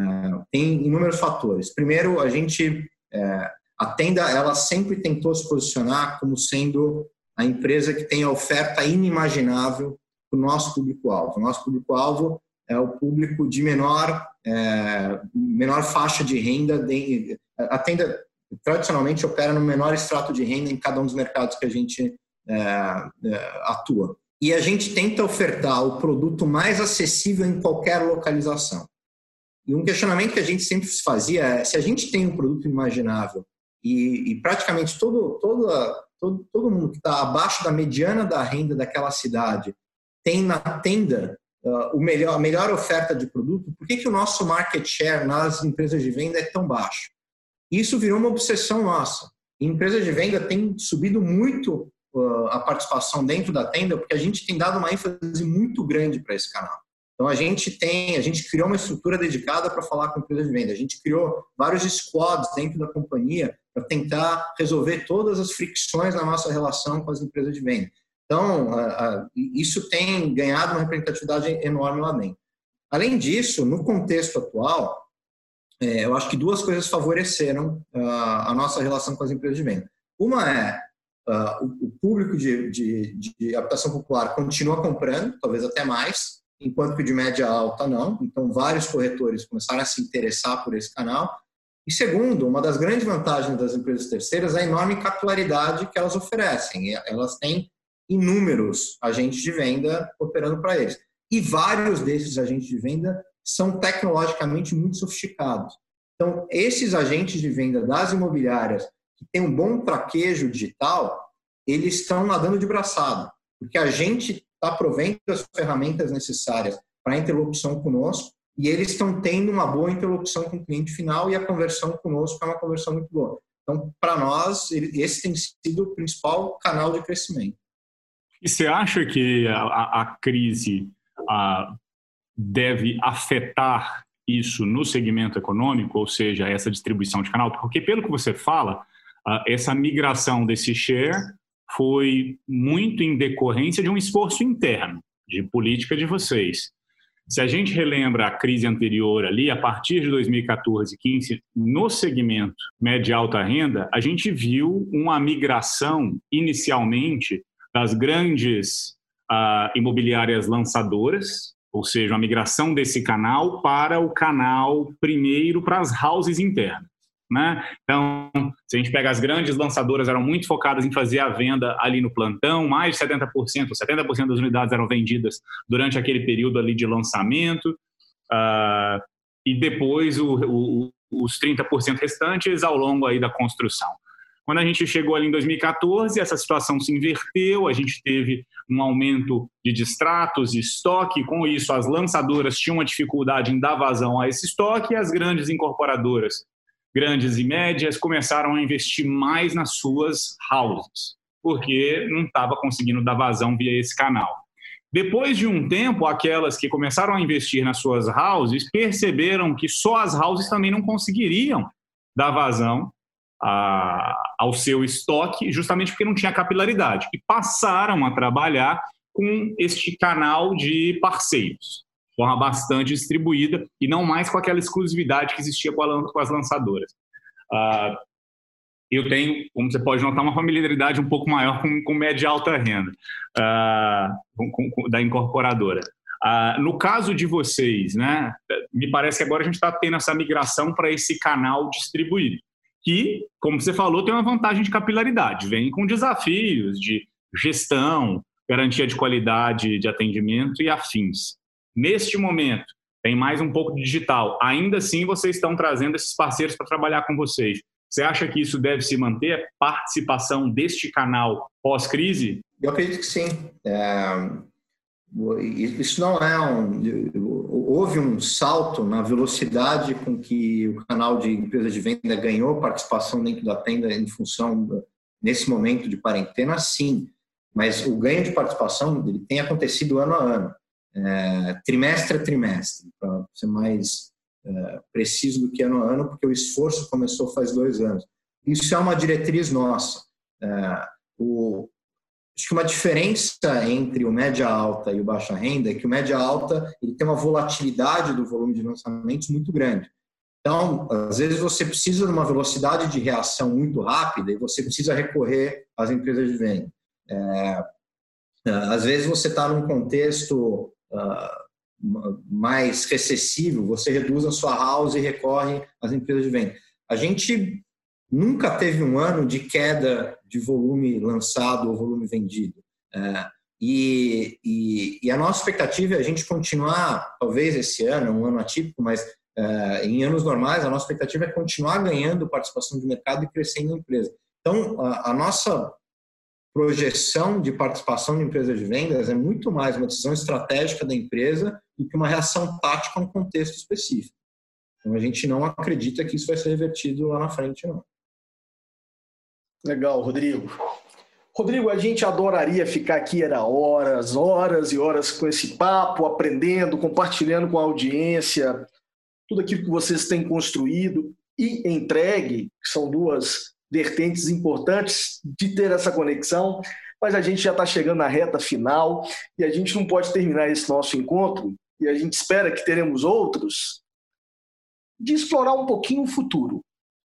tem inúmeros fatores. Primeiro, a gente, é, a Tenda, ela sempre tentou se posicionar como sendo a empresa que tem a oferta inimaginável para o nosso público-alvo. O nosso público-alvo é o público de menor, é, menor faixa de renda. De, a Tenda, tradicionalmente, opera no menor extrato de renda em cada um dos mercados que a gente é, é, atua. E a gente tenta ofertar o produto mais acessível em qualquer localização. E um questionamento que a gente sempre se fazia é: se a gente tem um produto imaginável e, e praticamente todo, todo, todo, mundo que está abaixo da mediana da renda daquela cidade tem na tenda uh, o melhor, a melhor oferta de produto, por que, que o nosso market share nas empresas de venda é tão baixo? Isso virou uma obsessão nossa. Empresas de venda têm subido muito uh, a participação dentro da tenda, porque a gente tem dado uma ênfase muito grande para esse canal. Então a gente tem, a gente criou uma estrutura dedicada para falar com empresas de venda. A gente criou vários squads dentro da companhia para tentar resolver todas as fricções na nossa relação com as empresas de venda. Então isso tem ganhado uma representatividade enorme lá dentro. Além disso, no contexto atual, é, eu acho que duas coisas favoreceram a nossa relação com as empresas de venda. Uma é o público de, de, de habitação popular continua comprando, talvez até mais, enquanto que de média alta não. Então, vários corretores começaram a se interessar por esse canal. E segundo, uma das grandes vantagens das empresas terceiras é a enorme capilaridade que elas oferecem. Elas têm inúmeros agentes de venda operando para eles. E vários desses agentes de venda são tecnologicamente muito sofisticados. Então, esses agentes de venda das imobiliárias que têm um bom traquejo digital, eles estão nadando de braçada, porque a gente está provendo as ferramentas necessárias para a interlocução conosco e eles estão tendo uma boa interlocução com o cliente final e a conversão conosco é uma conversão muito boa. Então, para nós, esse tem sido o principal canal de crescimento. E você acha que a, a crise a, deve afetar isso no segmento econômico, ou seja, essa distribuição de canal? Porque, pelo que você fala, essa migração desse share foi muito em decorrência de um esforço interno de política de vocês. se a gente relembra a crise anterior ali, a partir de 2014 e 15, no segmento média e alta renda, a gente viu uma migração inicialmente das grandes uh, imobiliárias lançadoras, ou seja, uma migração desse canal para o canal primeiro para as houses internas. Né? Então, se a gente pega as grandes lançadoras, eram muito focadas em fazer a venda ali no plantão, mais de 70%, 70% das unidades eram vendidas durante aquele período ali de lançamento, uh, e depois o, o, os 30% restantes ao longo aí da construção. Quando a gente chegou ali em 2014, essa situação se inverteu, a gente teve um aumento de distratos e estoque, com isso as lançadoras tinham uma dificuldade em dar vazão a esse estoque e as grandes incorporadoras grandes e médias começaram a investir mais nas suas houses, porque não estava conseguindo dar vazão via esse canal. Depois de um tempo, aquelas que começaram a investir nas suas houses perceberam que só as houses também não conseguiriam dar vazão a, ao seu estoque, justamente porque não tinha capilaridade. E passaram a trabalhar com este canal de parceiros forma bastante distribuída e não mais com aquela exclusividade que existia com, a, com as lançadoras. Uh, eu tenho, como você pode notar, uma familiaridade um pouco maior com, com média e alta renda uh, com, com, da incorporadora. Uh, no caso de vocês, né, me parece que agora a gente está tendo essa migração para esse canal distribuído, que, como você falou, tem uma vantagem de capilaridade, vem com desafios de gestão, garantia de qualidade de atendimento e afins. Neste momento, tem mais um pouco de digital. Ainda assim, vocês estão trazendo esses parceiros para trabalhar com vocês. Você acha que isso deve se manter, a participação deste canal pós-crise? Eu acredito que sim. É, isso não é um. Houve um salto na velocidade com que o canal de empresa de venda ganhou participação dentro da tenda em função nesse momento de quarentena, sim. Mas o ganho de participação ele tem acontecido ano a ano é, trimestre a trimestre, para ser mais é, preciso do que ano a ano, porque o esforço começou faz dois anos. Isso é uma diretriz nossa. É, o, acho que uma diferença entre o média alta e o baixa renda é que o média alta ele tem uma volatilidade do volume de lançamentos muito grande. Então, às vezes você precisa de uma velocidade de reação muito rápida e você precisa recorrer às empresas de venda. É, às vezes você está num contexto uh, mais recessivo, você reduz a sua house e recorre às empresas de venda. A gente nunca teve um ano de queda de volume lançado ou volume vendido. Uh, e, e, e, a nossa expectativa é a gente continuar, talvez esse ano, um ano atípico, mas uh, em anos normais, a nossa expectativa é continuar ganhando participação de mercado e crescendo a empresa. Então, a, a nossa projeção de participação de empresa de vendas é muito mais uma decisão estratégica da empresa do que uma reação tática a um contexto específico. Então a gente não acredita que isso vai ser revertido lá na frente, não. Legal, Rodrigo. Rodrigo, a gente adoraria ficar aqui era horas, horas e horas com esse papo, aprendendo, compartilhando com a audiência tudo aquilo que vocês têm construído e entregue, que são duas vertentes importantes de ter essa conexão, mas a gente já está chegando na reta final e a gente não pode terminar esse nosso encontro, e a gente espera que teremos outros, de explorar um pouquinho o futuro.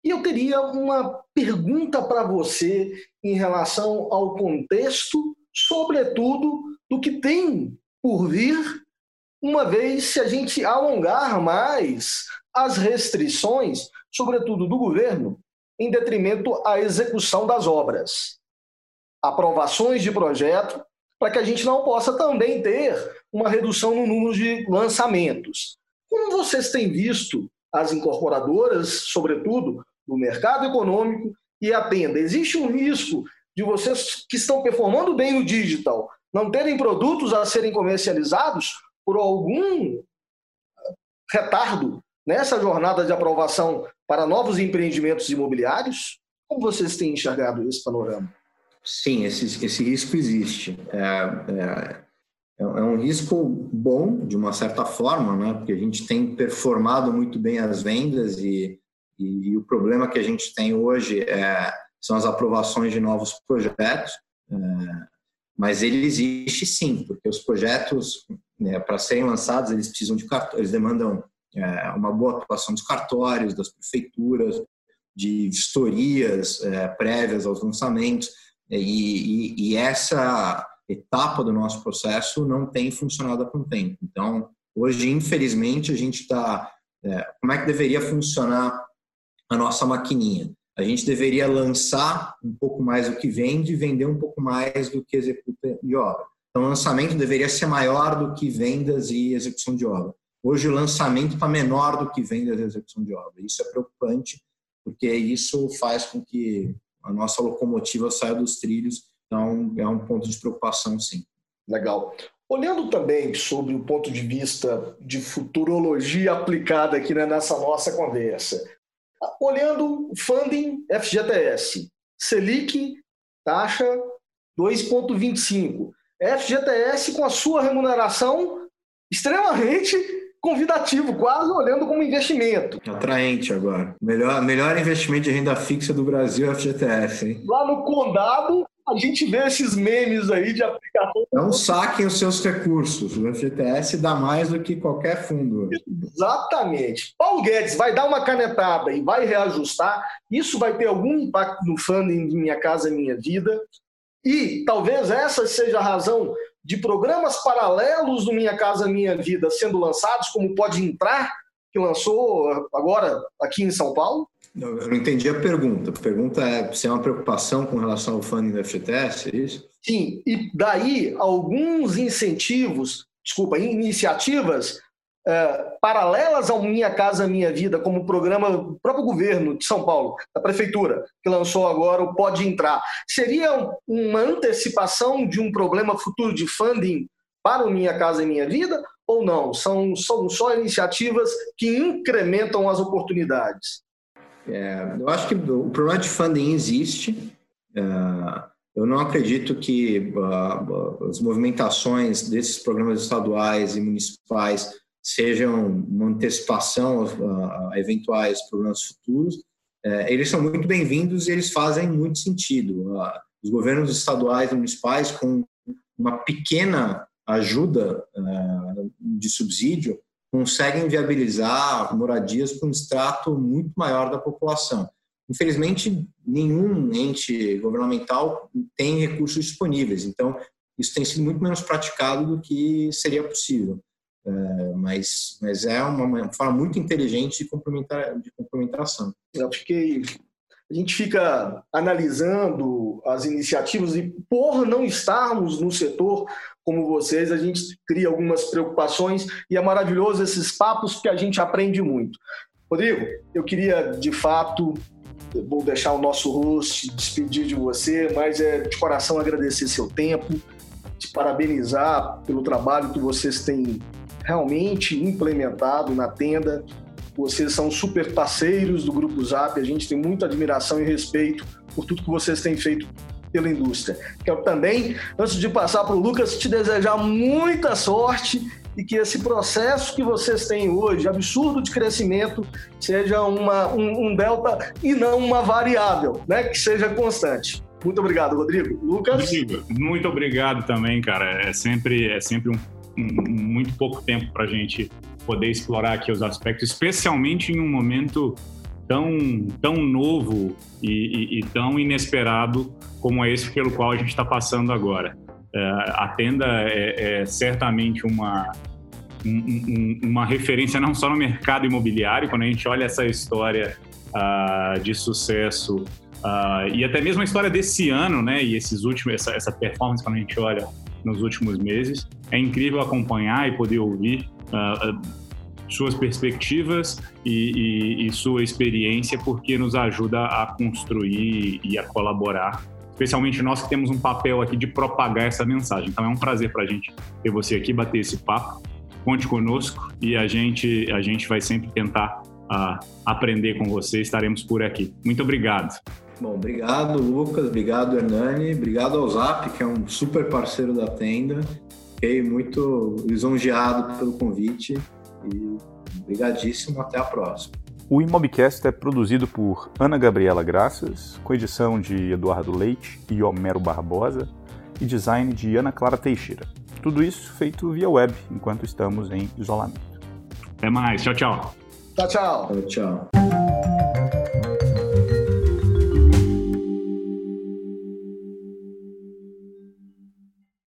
E eu teria uma pergunta para você em relação ao contexto, sobretudo do que tem por vir, uma vez se a gente alongar mais as restrições, sobretudo do governo, em detrimento à execução das obras. Aprovações de projeto, para que a gente não possa também ter uma redução no número de lançamentos. Como vocês têm visto as incorporadoras, sobretudo, no mercado econômico e a tenda? Existe um risco de vocês que estão performando bem no digital não terem produtos a serem comercializados por algum retardo nessa jornada de aprovação para novos empreendimentos imobiliários? Como vocês têm enxergado esse panorama? Sim, esse, esse risco existe. É, é, é, um risco bom, de uma certa forma, né? porque a gente tem performado muito bem as vendas e, e, e o problema que a gente tem hoje é, são as aprovações de novos projetos. É, mas ele existe sim, porque os projetos, né, para serem lançados, eles precisam de eles demandam é, uma boa atuação dos cartórios, das prefeituras, de vistorias é, prévias aos lançamentos, e, e, e, essa etapa do nosso processo não tem funcionado há um tempo. Então, hoje, infelizmente, a gente está. É, como é que deveria funcionar a nossa maquininha? A gente deveria lançar um pouco mais do que vende e vender um pouco mais do que executa de obra. Então, o lançamento deveria ser maior do que vendas e execução de obra. Hoje, o lançamento está menor do que vendas e execução de obra. Isso é preocupante, porque isso faz com que a nossa locomotiva saia dos trilhos. Então, é um ponto de preocupação, sim. Legal. Olhando também sobre o ponto de vista de futurologia aplicada aqui né, nessa nossa conversa, olhando funding FGTS, Selic, taxa 2,25. FGTS com a sua remuneração extremamente convidativo, quase olhando como investimento. Atraente agora. Melhor, melhor investimento de renda fixa do Brasil é FGTS, hein? Lá no condado, a gente vê esses memes aí de aplicação. Não saquem os seus recursos. O FGTS dá mais do que qualquer fundo. Exatamente. Paulo Guedes vai dar uma canetada e vai reajustar. Isso vai ter algum impacto no funding de Minha Casa Minha Vida. E talvez essa seja a razão de programas paralelos do Minha Casa Minha Vida sendo lançados, como Pode Entrar, que lançou agora aqui em São Paulo? Eu não entendi a pergunta. A pergunta é se é uma preocupação com relação ao funding do FGTS, é isso? Sim, e daí alguns incentivos, desculpa, iniciativas uh, paralelas ao Minha Casa Minha Vida, como o programa do próprio governo de São Paulo, da prefeitura, que lançou agora o Pode Entrar, seria uma antecipação de um problema futuro de funding para o Minha Casa Minha Vida ou não? São, são só iniciativas que incrementam as oportunidades? É, eu acho que o problema de funding existe. É, eu não acredito que uh, as movimentações desses programas estaduais e municipais sejam uma antecipação a, a eventuais problemas futuros, é, eles são muito bem-vindos e eles fazem muito sentido. Os governos estaduais e municipais, com uma pequena ajuda é, de subsídio, conseguem viabilizar moradias para um extrato muito maior da população. Infelizmente, nenhum ente governamental tem recursos disponíveis, então isso tem sido muito menos praticado do que seria possível. É, mas, mas é uma, uma, forma muito inteligente de, complementar, de complementação. Eu fiquei. A gente fica analisando as iniciativas e, por não estarmos no setor como vocês, a gente cria algumas preocupações e é maravilhoso esses papos que a gente aprende muito. Rodrigo, eu queria de fato vou deixar o nosso host despedir de você, mas é de coração agradecer seu tempo, te parabenizar pelo trabalho que vocês têm realmente implementado na tenda. Vocês são super parceiros do Grupo Zap, a gente tem muita admiração e respeito por tudo que vocês têm feito pela indústria. Quero também, antes de passar para o Lucas, te desejar muita sorte e que esse processo que vocês têm hoje, absurdo de crescimento, seja uma, um, um delta e não uma variável, né? que seja constante. Muito obrigado, Rodrigo. Lucas? Rodrigo, muito obrigado também, cara. É sempre, é sempre um muito pouco tempo para a gente poder explorar aqui os aspectos, especialmente em um momento tão, tão novo e, e, e tão inesperado como é esse pelo qual a gente está passando agora. É, a tenda é, é certamente uma, um, uma referência não só no mercado imobiliário, quando a gente olha essa história uh, de sucesso uh, e até mesmo a história desse ano, né, e esses últimos, essa, essa performance quando a gente olha nos últimos meses. É incrível acompanhar e poder ouvir uh, suas perspectivas e, e, e, sua experiência, porque nos ajuda a construir e a colaborar. Especialmente nós que temos um papel aqui de propagar essa mensagem. Então é um prazer para a gente ter você aqui, bater esse papo. Conte conosco e a gente, a gente vai sempre tentar uh, aprender com você. Estaremos por aqui. Muito obrigado. Bom, obrigado, Lucas. Obrigado, Hernani. Obrigado ao Zap, que é um super parceiro da tenda. Fiquei muito lisonjeado pelo convite e obrigadíssimo. Até a próxima. O Imobcast é produzido por Ana Gabriela Graças, com edição de Eduardo Leite e Homero Barbosa e design de Ana Clara Teixeira. Tudo isso feito via web, enquanto estamos em isolamento. Até mais. Tchau, tchau. Tchau, tchau. Tchau, tchau.